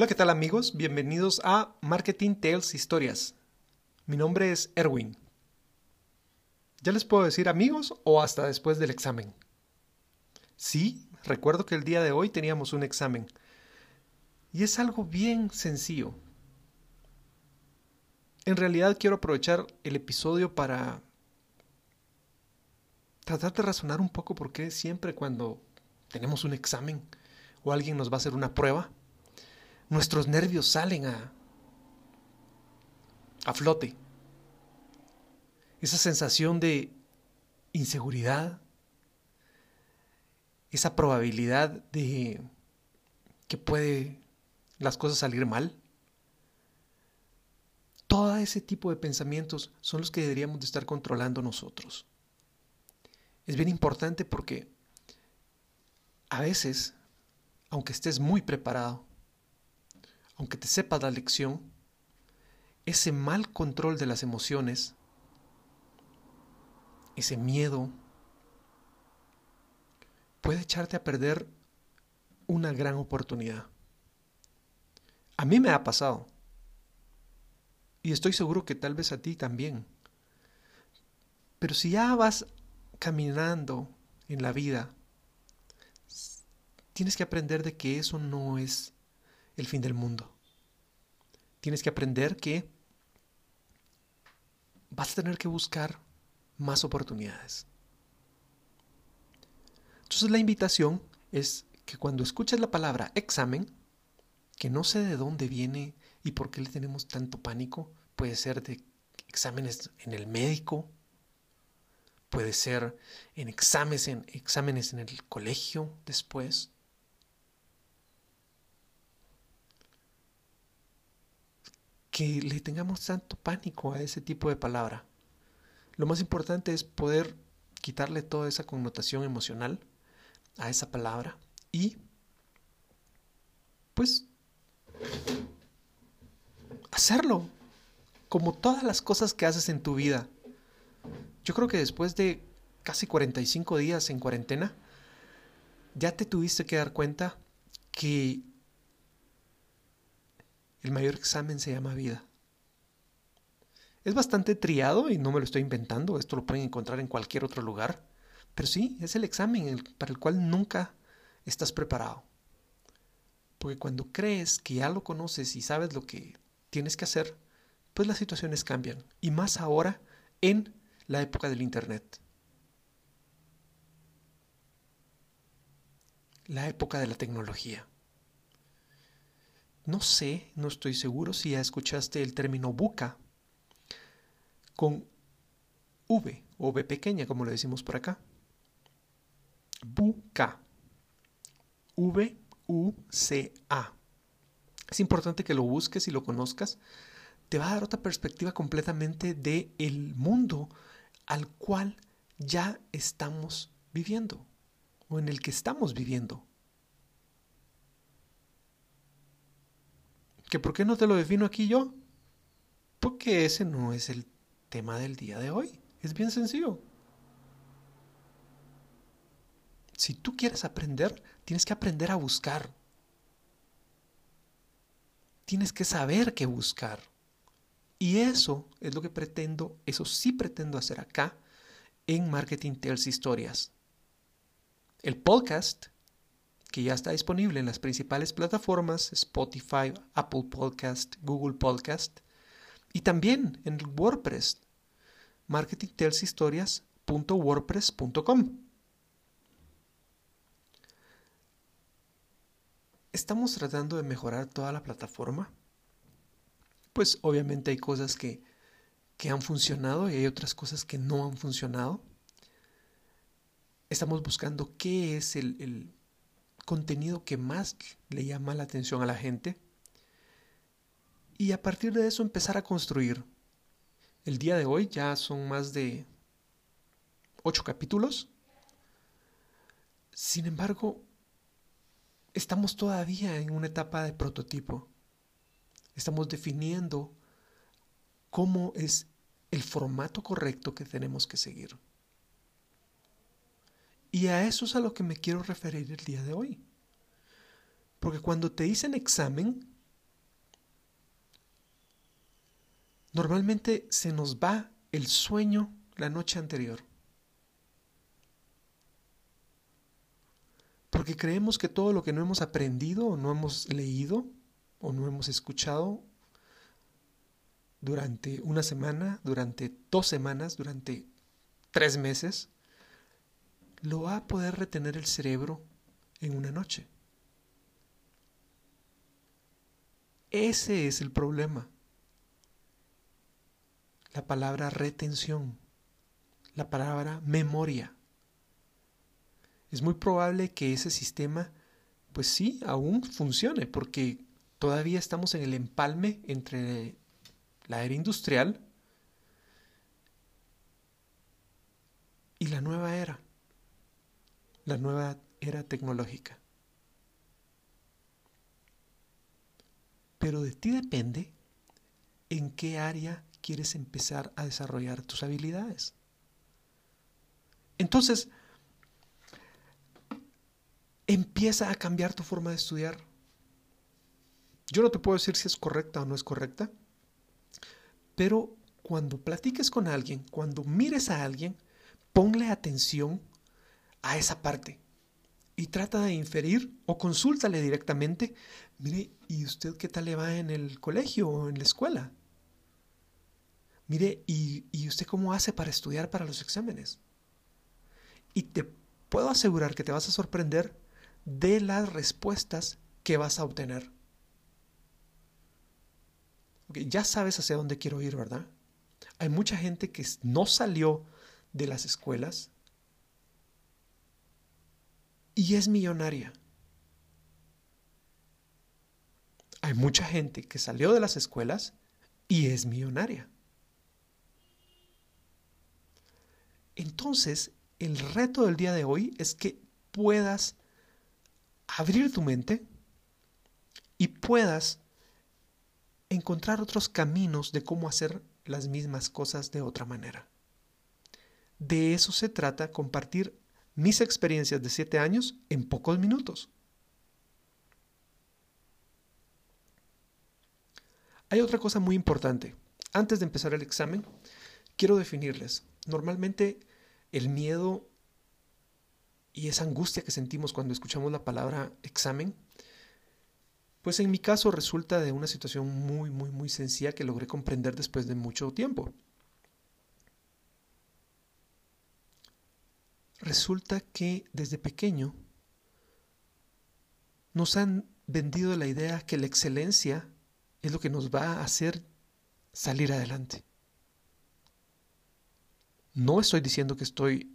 Hola, ¿qué tal amigos? Bienvenidos a Marketing Tales Historias. Mi nombre es Erwin. ¿Ya les puedo decir amigos o hasta después del examen? Sí, recuerdo que el día de hoy teníamos un examen. Y es algo bien sencillo. En realidad quiero aprovechar el episodio para tratar de razonar un poco por qué siempre cuando tenemos un examen o alguien nos va a hacer una prueba, nuestros nervios salen a, a flote. Esa sensación de inseguridad, esa probabilidad de que puede las cosas salir mal. Todo ese tipo de pensamientos son los que deberíamos de estar controlando nosotros. Es bien importante porque a veces, aunque estés muy preparado, aunque te sepas la lección, ese mal control de las emociones, ese miedo, puede echarte a perder una gran oportunidad. A mí me ha pasado. Y estoy seguro que tal vez a ti también. Pero si ya vas caminando en la vida, tienes que aprender de que eso no es el fin del mundo. Tienes que aprender que vas a tener que buscar más oportunidades. Entonces la invitación es que cuando escuches la palabra examen, que no sé de dónde viene y por qué le tenemos tanto pánico, puede ser de exámenes en el médico, puede ser en exámenes en, exámenes en el colegio después, que le tengamos tanto pánico a ese tipo de palabra. Lo más importante es poder quitarle toda esa connotación emocional a esa palabra y pues hacerlo como todas las cosas que haces en tu vida. Yo creo que después de casi 45 días en cuarentena, ya te tuviste que dar cuenta que el mayor examen se llama vida. Es bastante triado y no me lo estoy inventando, esto lo pueden encontrar en cualquier otro lugar, pero sí, es el examen para el cual nunca estás preparado. Porque cuando crees que ya lo conoces y sabes lo que tienes que hacer, pues las situaciones cambian, y más ahora en la época del Internet. La época de la tecnología. No sé, no estoy seguro si ya escuchaste el término buca con V o V pequeña, como le decimos por acá. Buca. V-U-C-A. Es importante que lo busques y lo conozcas. Te va a dar otra perspectiva completamente del el mundo al cual ya estamos viviendo o en el que estamos viviendo. ¿Que por qué no te lo defino aquí yo? Porque ese no es el tema del día de hoy. Es bien sencillo. Si tú quieres aprender, tienes que aprender a buscar. Tienes que saber qué buscar. Y eso es lo que pretendo, eso sí pretendo hacer acá en Marketing Tales Historias. El podcast que ya está disponible en las principales plataformas Spotify, Apple Podcast, Google Podcast y también en WordPress, marketingtaleshistorias.wordpress.com. Estamos tratando de mejorar toda la plataforma. Pues obviamente hay cosas que, que han funcionado y hay otras cosas que no han funcionado. Estamos buscando qué es el contenido que más le llama la atención a la gente y a partir de eso empezar a construir. El día de hoy ya son más de ocho capítulos. Sin embargo, estamos todavía en una etapa de prototipo. Estamos definiendo cómo es el formato correcto que tenemos que seguir. Y a eso es a lo que me quiero referir el día de hoy. Porque cuando te dicen examen, normalmente se nos va el sueño la noche anterior. Porque creemos que todo lo que no hemos aprendido o no hemos leído o no hemos escuchado durante una semana, durante dos semanas, durante tres meses, lo va a poder retener el cerebro en una noche. Ese es el problema. La palabra retención, la palabra memoria. Es muy probable que ese sistema, pues sí, aún funcione, porque todavía estamos en el empalme entre la era industrial y la nueva era, la nueva era tecnológica. Pero de ti depende en qué área quieres empezar a desarrollar tus habilidades. Entonces, empieza a cambiar tu forma de estudiar. Yo no te puedo decir si es correcta o no es correcta, pero cuando platiques con alguien, cuando mires a alguien, ponle atención a esa parte y trata de inferir o consúltale directamente, mire, ¿y usted qué tal le va en el colegio o en la escuela? Mire, ¿y, ¿y usted cómo hace para estudiar para los exámenes? Y te puedo asegurar que te vas a sorprender de las respuestas que vas a obtener. ya sabes hacia dónde quiero ir, ¿verdad? Hay mucha gente que no salió de las escuelas y es millonaria. Hay mucha gente que salió de las escuelas y es millonaria. Entonces, el reto del día de hoy es que puedas abrir tu mente y puedas encontrar otros caminos de cómo hacer las mismas cosas de otra manera. De eso se trata compartir mis experiencias de siete años en pocos minutos. Hay otra cosa muy importante. Antes de empezar el examen, quiero definirles. Normalmente el miedo y esa angustia que sentimos cuando escuchamos la palabra examen, pues en mi caso resulta de una situación muy, muy, muy sencilla que logré comprender después de mucho tiempo. Resulta que desde pequeño nos han vendido la idea que la excelencia es lo que nos va a hacer salir adelante. No estoy diciendo que estoy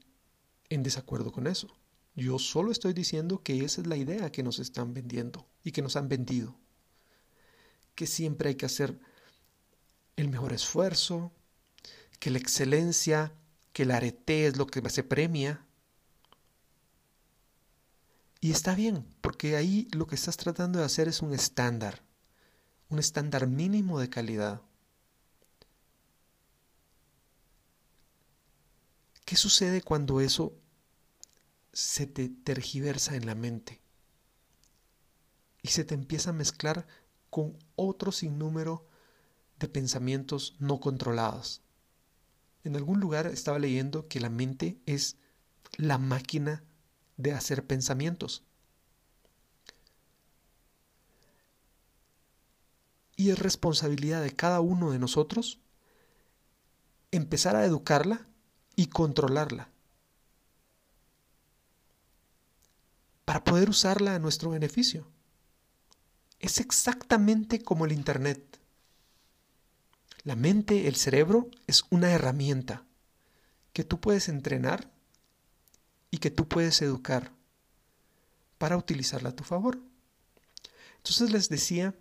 en desacuerdo con eso. Yo solo estoy diciendo que esa es la idea que nos están vendiendo y que nos han vendido. Que siempre hay que hacer el mejor esfuerzo, que la excelencia, que el arete es lo que se premia. Y está bien, porque ahí lo que estás tratando de hacer es un estándar, un estándar mínimo de calidad. ¿Qué sucede cuando eso se te tergiversa en la mente y se te empieza a mezclar con otro sinnúmero de pensamientos no controlados. En algún lugar estaba leyendo que la mente es la máquina de hacer pensamientos. Y es responsabilidad de cada uno de nosotros empezar a educarla y controlarla. para poder usarla a nuestro beneficio. Es exactamente como el Internet. La mente, el cerebro, es una herramienta que tú puedes entrenar y que tú puedes educar para utilizarla a tu favor. Entonces les decía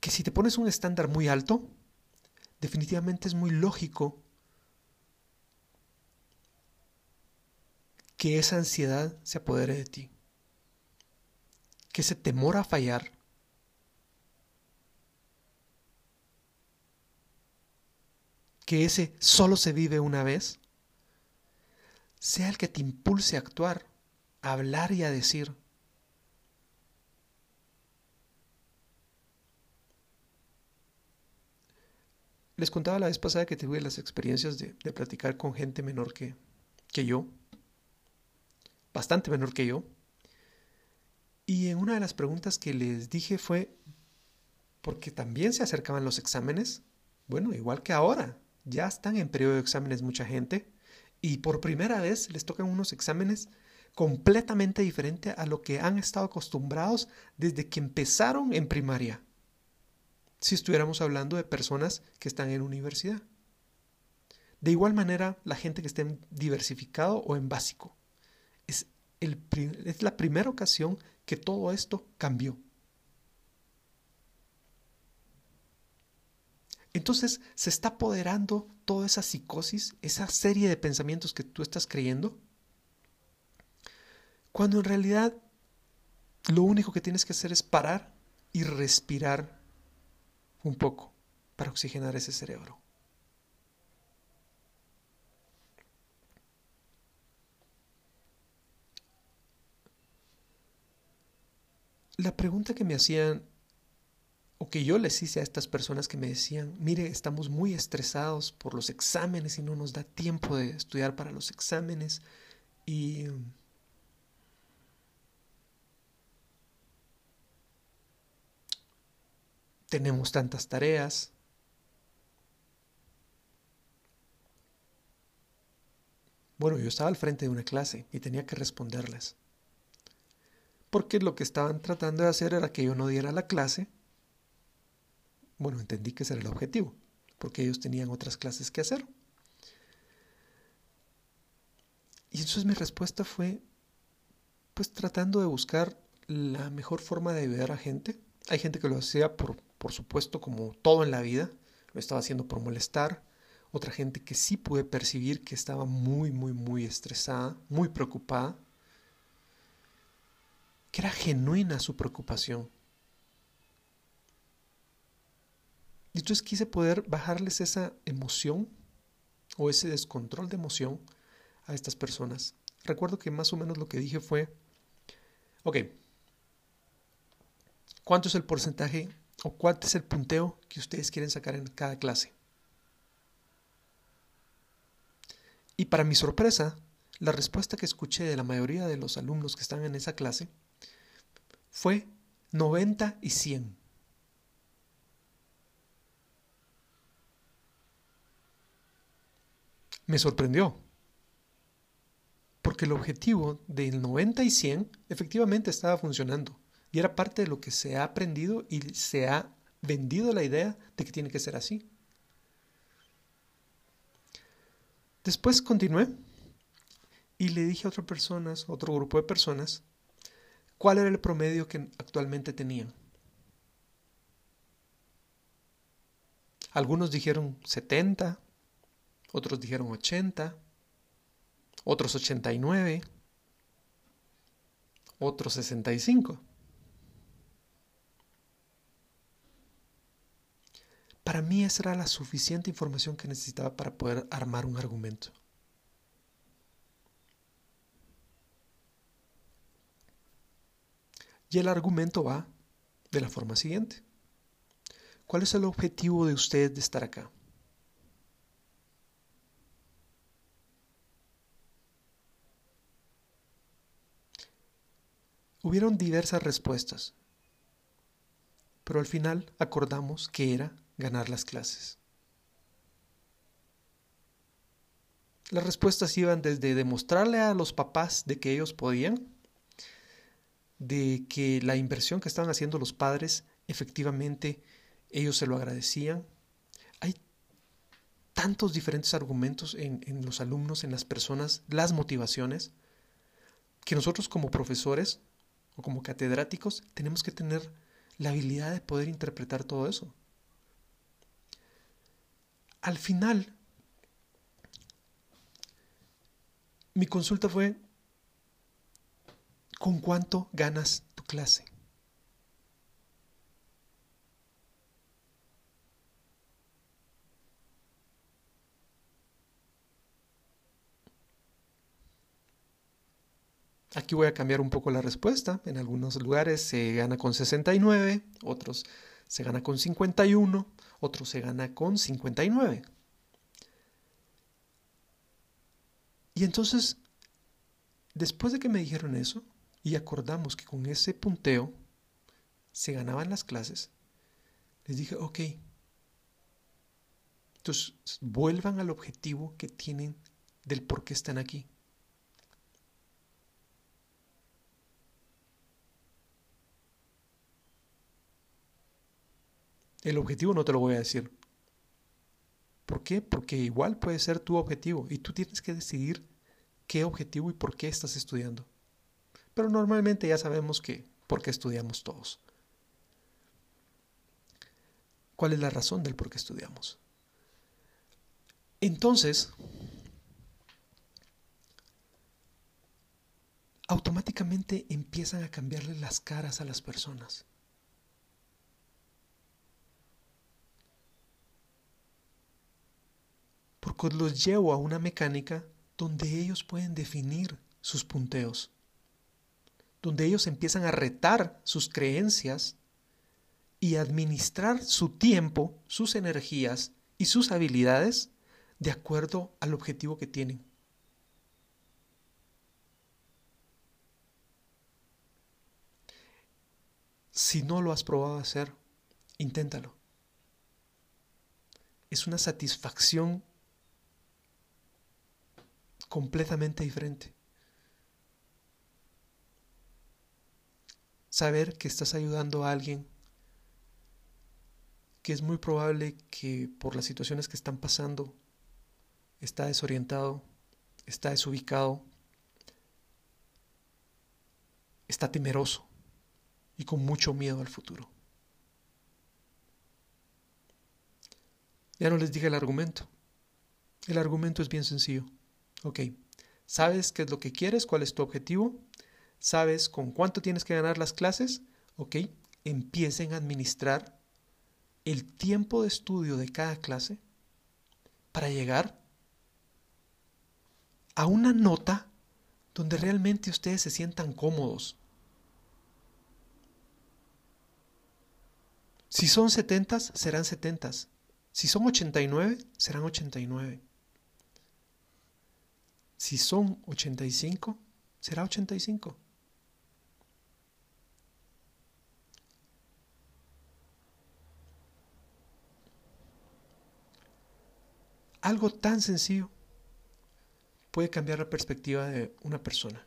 que si te pones un estándar muy alto, definitivamente es muy lógico que esa ansiedad se apodere de ti, que ese temor a fallar que ese solo se vive una vez, sea el que te impulse a actuar, a hablar y a decir. les contaba la vez pasada que tuve las experiencias de, platicar con gente menor que, que yo, bastante menor que yo. Y en una de las preguntas que les dije fue, porque también se acercaban los exámenes, bueno, igual que ahora, ya están en periodo de exámenes mucha gente, y por primera vez les tocan unos exámenes completamente diferentes a lo que han estado acostumbrados desde que empezaron en primaria. Si estuviéramos hablando de personas que están en universidad. De igual manera, la gente que esté en diversificado o en básico. Es, el, es la primera ocasión que todo esto cambió. Entonces se está apoderando toda esa psicosis, esa serie de pensamientos que tú estás creyendo, cuando en realidad lo único que tienes que hacer es parar y respirar un poco para oxigenar ese cerebro. La pregunta que me hacían o que yo les hice a estas personas que me decían, mire, estamos muy estresados por los exámenes y no nos da tiempo de estudiar para los exámenes y tenemos tantas tareas. Bueno, yo estaba al frente de una clase y tenía que responderles. Porque lo que estaban tratando de hacer era que yo no diera la clase bueno, entendí que ese era el objetivo, porque ellos tenían otras clases que hacer. Y entonces mi respuesta fue, pues tratando de buscar la mejor forma de ayudar a gente. Hay gente que lo hacía por, por supuesto, como todo en la vida, lo estaba haciendo por molestar. Otra gente que sí pude percibir que estaba muy, muy, muy estresada, muy preocupada, que era genuina su preocupación. Y entonces quise poder bajarles esa emoción o ese descontrol de emoción a estas personas. Recuerdo que más o menos lo que dije fue, ok, ¿cuánto es el porcentaje o cuánto es el punteo que ustedes quieren sacar en cada clase? Y para mi sorpresa, la respuesta que escuché de la mayoría de los alumnos que están en esa clase fue 90 y 100. Me sorprendió. Porque el objetivo del 90 y 100 efectivamente estaba funcionando. Y era parte de lo que se ha aprendido y se ha vendido la idea de que tiene que ser así. Después continué y le dije a otras personas, otro grupo de personas, cuál era el promedio que actualmente tenían. Algunos dijeron 70, otros dijeron 80, otros 89, otros 65. Para mí esa era la suficiente información que necesitaba para poder armar un argumento. Y el argumento va de la forma siguiente. ¿Cuál es el objetivo de usted de estar acá? Hubieron diversas respuestas, pero al final acordamos que era ganar las clases. Las respuestas iban desde demostrarle a los papás de que ellos podían, de que la inversión que estaban haciendo los padres efectivamente ellos se lo agradecían. Hay tantos diferentes argumentos en, en los alumnos, en las personas, las motivaciones, que nosotros como profesores o como catedráticos tenemos que tener la habilidad de poder interpretar todo eso. Al final, mi consulta fue, ¿con cuánto ganas tu clase? Aquí voy a cambiar un poco la respuesta. En algunos lugares se gana con 69, otros se gana con 51, otro se gana con 59. Y entonces, después de que me dijeron eso, y acordamos que con ese punteo se ganaban las clases, les dije, ok, entonces vuelvan al objetivo que tienen del por qué están aquí. El objetivo no te lo voy a decir. ¿Por qué? Porque igual puede ser tu objetivo y tú tienes que decidir qué objetivo y por qué estás estudiando. Pero normalmente ya sabemos que por qué estudiamos todos. ¿Cuál es la razón del por qué estudiamos? Entonces, automáticamente empiezan a cambiarle las caras a las personas. Los llevo a una mecánica donde ellos pueden definir sus punteos, donde ellos empiezan a retar sus creencias y administrar su tiempo, sus energías y sus habilidades de acuerdo al objetivo que tienen. Si no lo has probado hacer, inténtalo. Es una satisfacción completamente diferente. Saber que estás ayudando a alguien que es muy probable que por las situaciones que están pasando está desorientado, está desubicado, está temeroso y con mucho miedo al futuro. Ya no les dije el argumento. El argumento es bien sencillo. Ok, ¿sabes qué es lo que quieres? ¿Cuál es tu objetivo? ¿Sabes con cuánto tienes que ganar las clases? Ok, empiecen a administrar el tiempo de estudio de cada clase para llegar a una nota donde realmente ustedes se sientan cómodos. Si son 70, serán 70. Si son 89, serán 89. Si son 85, será 85. Algo tan sencillo puede cambiar la perspectiva de una persona.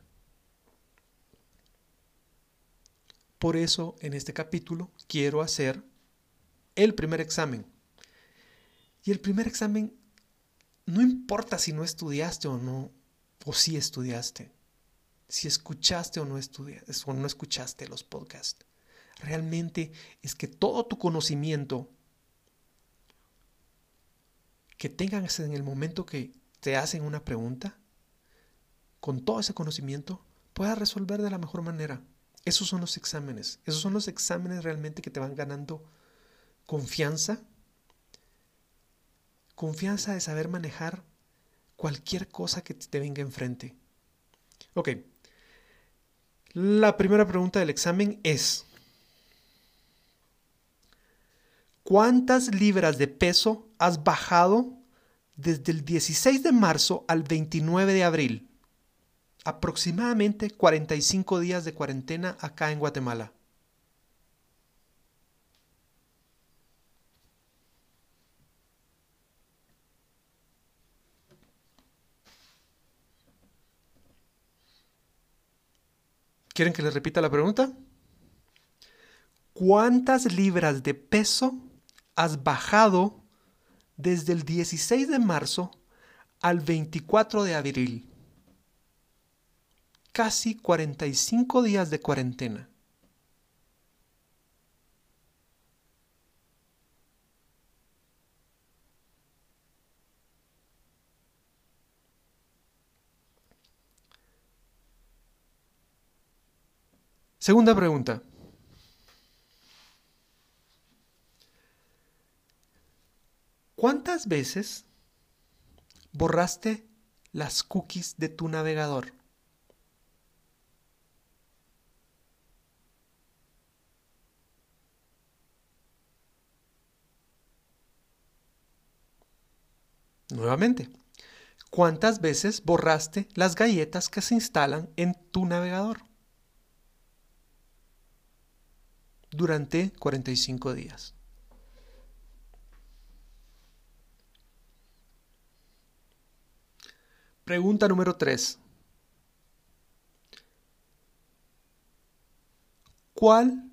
Por eso en este capítulo quiero hacer el primer examen. Y el primer examen no importa si no estudiaste o no, o si estudiaste, si escuchaste o no estudiaste, o no escuchaste los podcasts. Realmente es que todo tu conocimiento que tengas en el momento que te hacen una pregunta, con todo ese conocimiento, puedas resolver de la mejor manera. Esos son los exámenes. Esos son los exámenes realmente que te van ganando confianza. Confianza de saber manejar cualquier cosa que te venga enfrente. Ok. La primera pregunta del examen es, ¿cuántas libras de peso has bajado desde el 16 de marzo al 29 de abril? aproximadamente 45 días de cuarentena acá en Guatemala. ¿Quieren que les repita la pregunta? ¿Cuántas libras de peso has bajado desde el 16 de marzo al 24 de abril? casi 45 días de cuarentena. Segunda pregunta. ¿Cuántas veces borraste las cookies de tu navegador? Nuevamente, ¿cuántas veces borraste las galletas que se instalan en tu navegador? Durante 45 días. Pregunta número 3. ¿Cuál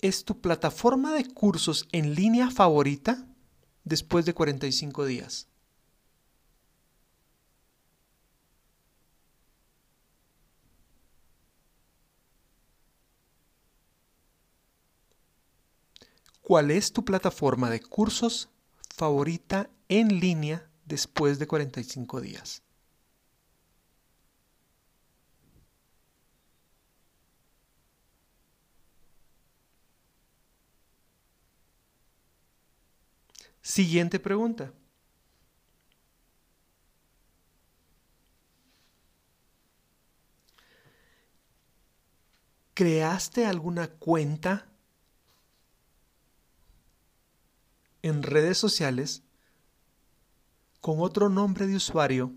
es tu plataforma de cursos en línea favorita después de 45 días? ¿Cuál es tu plataforma de cursos favorita en línea después de 45 días? Siguiente pregunta. ¿Creaste alguna cuenta en redes sociales con otro nombre de usuario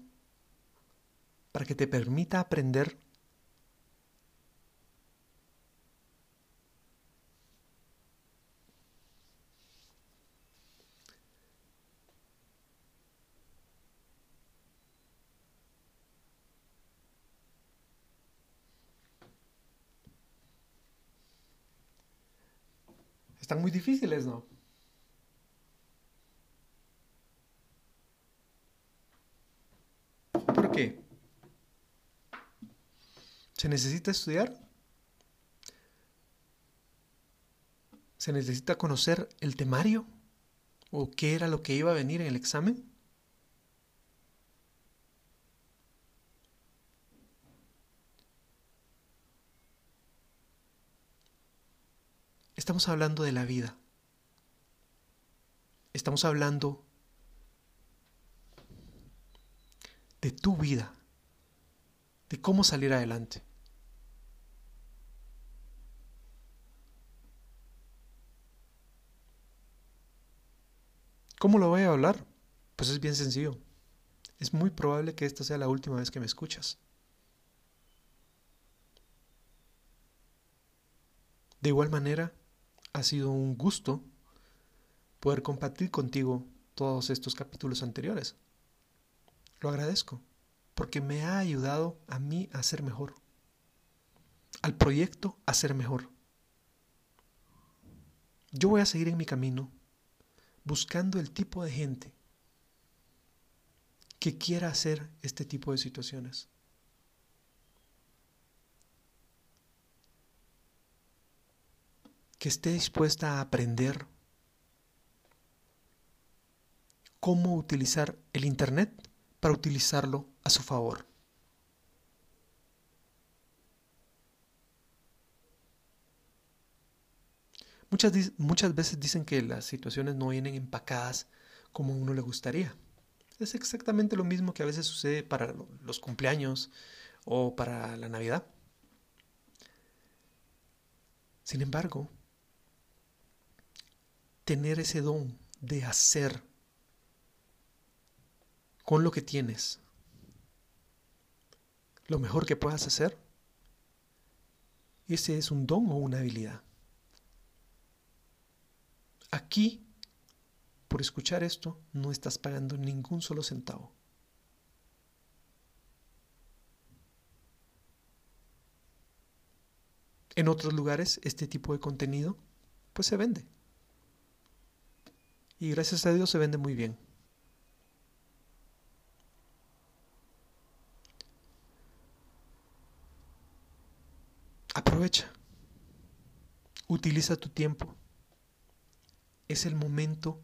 para que te permita aprender Están muy difíciles, ¿no? ¿Por qué? ¿Se necesita estudiar? ¿Se necesita conocer el temario? ¿O qué era lo que iba a venir en el examen? Estamos hablando de la vida. Estamos hablando de tu vida, de cómo salir adelante. ¿Cómo lo voy a hablar? Pues es bien sencillo. Es muy probable que esta sea la última vez que me escuchas. De igual manera, ha sido un gusto poder compartir contigo todos estos capítulos anteriores. Lo agradezco porque me ha ayudado a mí a ser mejor, al proyecto a ser mejor. Yo voy a seguir en mi camino buscando el tipo de gente que quiera hacer este tipo de situaciones. Que esté dispuesta a aprender cómo utilizar el Internet para utilizarlo a su favor. Muchas, muchas veces dicen que las situaciones no vienen empacadas como uno le gustaría. Es exactamente lo mismo que a veces sucede para los cumpleaños o para la Navidad. Sin embargo, tener ese don de hacer con lo que tienes. Lo mejor que puedas hacer. Ese es un don o una habilidad. Aquí, por escuchar esto, no estás pagando ningún solo centavo. En otros lugares este tipo de contenido pues se vende. Y gracias a Dios se vende muy bien. Aprovecha. Utiliza tu tiempo. Es el momento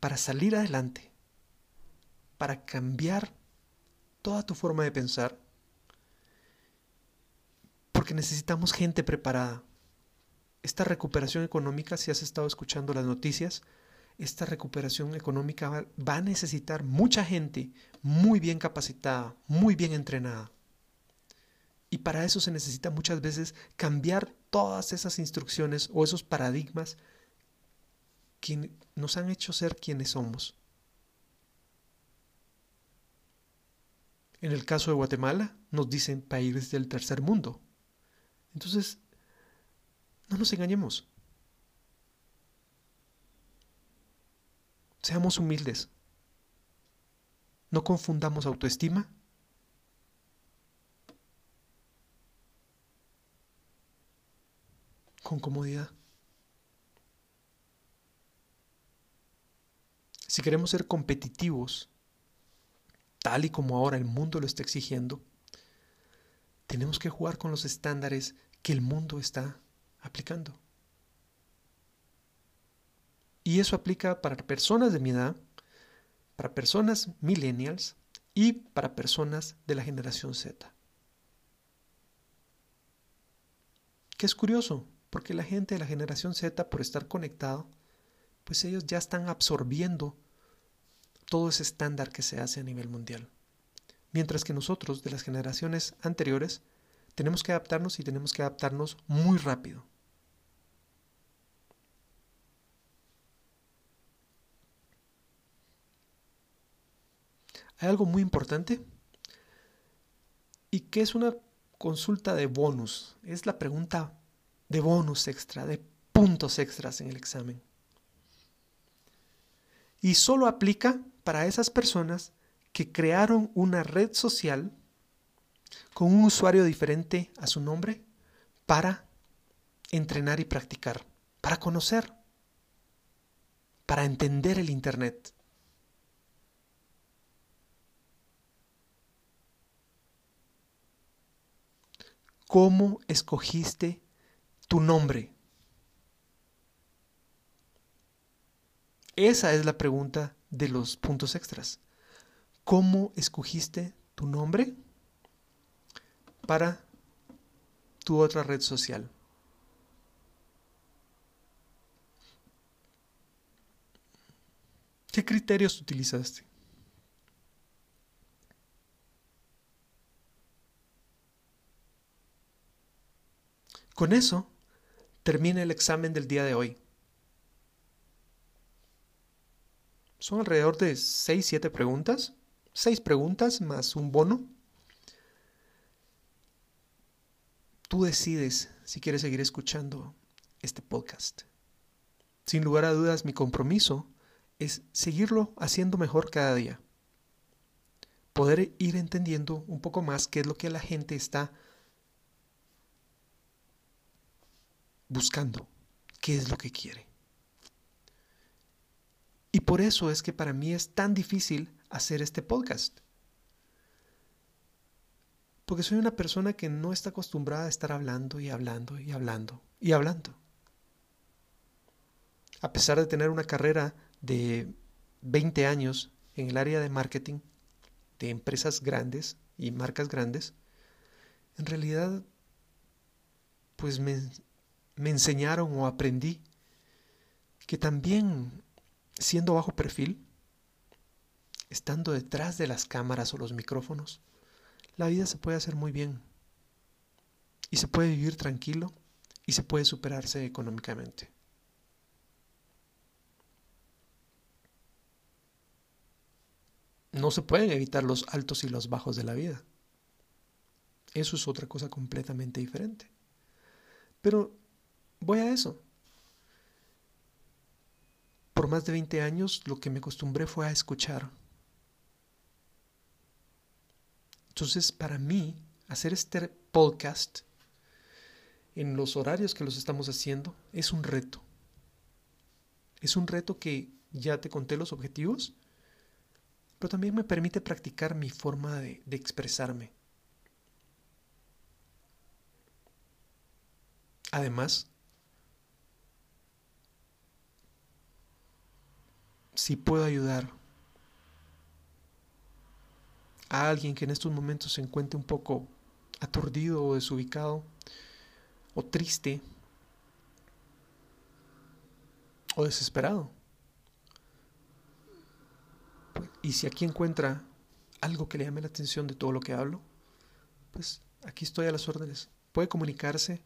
para salir adelante, para cambiar toda tu forma de pensar, porque necesitamos gente preparada. Esta recuperación económica, si has estado escuchando las noticias, esta recuperación económica va, a necesitar mucha gente muy bien capacitada, muy bien entrenada. Y para eso se necesita muchas veces cambiar todas esas instrucciones o esos paradigmas quienes nos han hecho ser quienes somos. En el caso de Guatemala, nos dicen países del tercer mundo. Entonces, no nos engañemos. Seamos humildes. No confundamos autoestima con comodidad. Si queremos ser competitivos, tal y como ahora el mundo lo está exigiendo, tenemos que jugar con los estándares que el mundo está aplicando. Y eso aplica para personas de mi edad, para personas millennials y para personas de la generación Z. Que es curioso, porque la gente de la generación Z, por estar conectado, pues ellos ya están absorbiendo todo ese estándar que se hace a nivel mundial. Mientras que nosotros, de las generaciones anteriores, tenemos que adaptarnos y tenemos que adaptarnos muy rápido. Hay algo muy importante y que es una consulta de bonus. Es la pregunta de bonus extra, de puntos extras en el examen. Y solo aplica para esas personas que crearon una red social con un usuario diferente a su nombre para entrenar y practicar, para conocer, para entender el Internet. ¿Cómo escogiste tu nombre? Esa es la pregunta de los puntos extras. ¿Cómo escogiste tu nombre para tu otra red social? ¿Qué criterios utilizaste? Con eso termina el examen del día de hoy. Son alrededor de 6, 7 preguntas. 6 preguntas más un bono. Tú decides si quieres seguir escuchando este podcast. Sin lugar a dudas, mi compromiso es seguirlo haciendo mejor cada día. Poder ir entendiendo un poco más qué es lo que la gente está buscando, qué es lo que quiere. Y por eso es que para mí es tan difícil hacer este podcast. Porque soy una persona que no está acostumbrada a estar hablando y hablando y hablando y hablando. A pesar de tener una carrera de 20 años en el área de marketing de empresas grandes y marcas grandes, en realidad pues me, me enseñaron o aprendí que también siendo bajo perfil, estando detrás de las cámaras o los micrófonos, la vida se puede hacer muy bien. Y se puede vivir tranquilo y se puede superarse económicamente. No se pueden evitar los altos y los bajos de la vida. Eso es otra cosa completamente diferente. Pero voy a eso por más de 20 años lo que me acostumbré fue a escuchar. Entonces, para mí, hacer este podcast en los horarios que los estamos haciendo es un reto. Es un reto que ya te conté los objetivos, pero también me permite practicar mi forma de, de expresarme. Además, si puedo ayudar a alguien que en estos momentos se encuentre un poco aturdido o desubicado o triste o desesperado. Y si aquí encuentra algo que le llame la atención de todo lo que hablo, pues aquí estoy a las órdenes. Puede comunicarse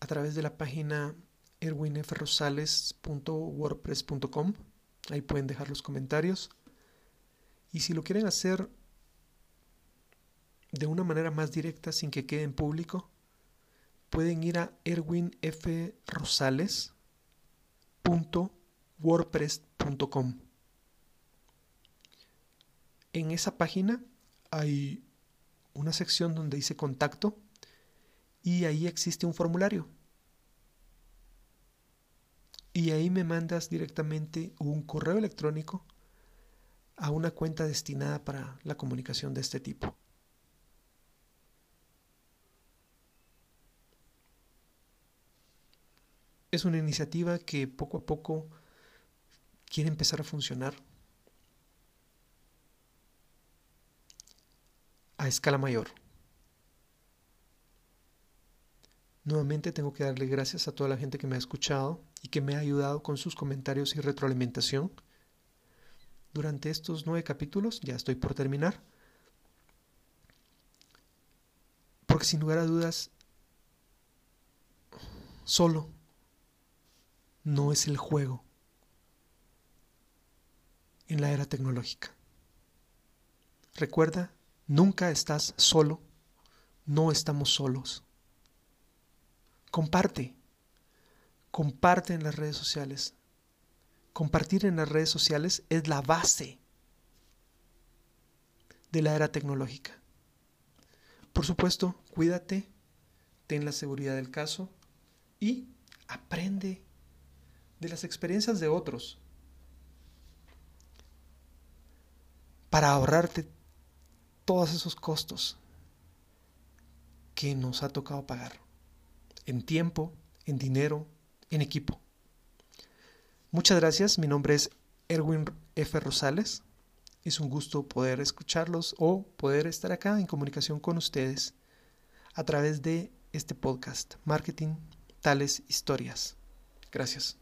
a través de la página erwinfrosales.wordpress.com. Ahí pueden dejar los comentarios. Y si lo quieren hacer de una manera más directa sin que quede en público, pueden ir a erwinfrosales.wordpress.com. En esa página hay una sección donde dice contacto y ahí existe un formulario. Y ahí me mandas directamente un correo electrónico a una cuenta destinada para la comunicación de este tipo. Es una iniciativa que poco a poco quiere empezar a funcionar a escala mayor. Nuevamente tengo que darle gracias a toda la gente que me ha escuchado y que me ha ayudado con sus comentarios y retroalimentación. Durante estos nueve capítulos, ya estoy por terminar, porque sin lugar a dudas, solo no es el juego en la era tecnológica. Recuerda, nunca estás solo, no estamos solos. Comparte, comparte en las redes sociales. Compartir en las redes sociales es la base de la era tecnológica. Por supuesto, cuídate, ten la seguridad del caso y aprende de las experiencias de otros para ahorrarte todos esos costos que nos ha tocado pagar en tiempo, en dinero, en equipo. Muchas gracias, mi nombre es Erwin F. Rosales. Es un gusto poder escucharlos o poder estar acá en comunicación con ustedes a través de este podcast, Marketing, Tales Historias. Gracias.